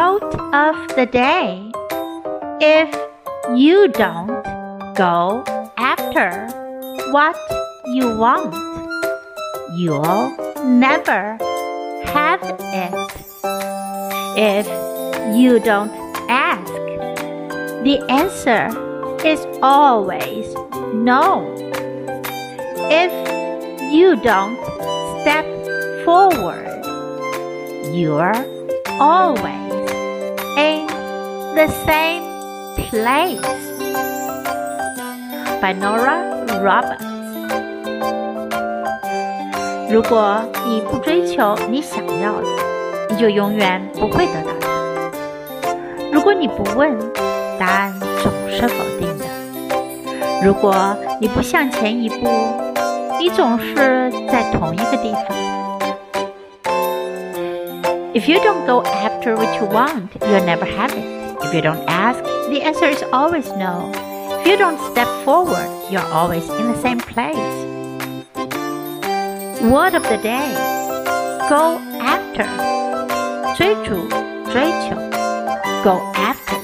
Quote of the day If you don't go after what you want, you'll never have it. If you don't ask, the answer is always no. If you don't step forward, you're always the same place. By Nora Roberts. 如果你不追求你想要的，你就永远不会得到它。如果你不问，答案总是否定的。如果你不向前一步，你总是在同一个地方。If you don't go after what you want, you'll never have it. If you don't ask, the answer is always no. If you don't step forward, you're always in the same place. Word of the day Go after. 追逐，追求。Go after.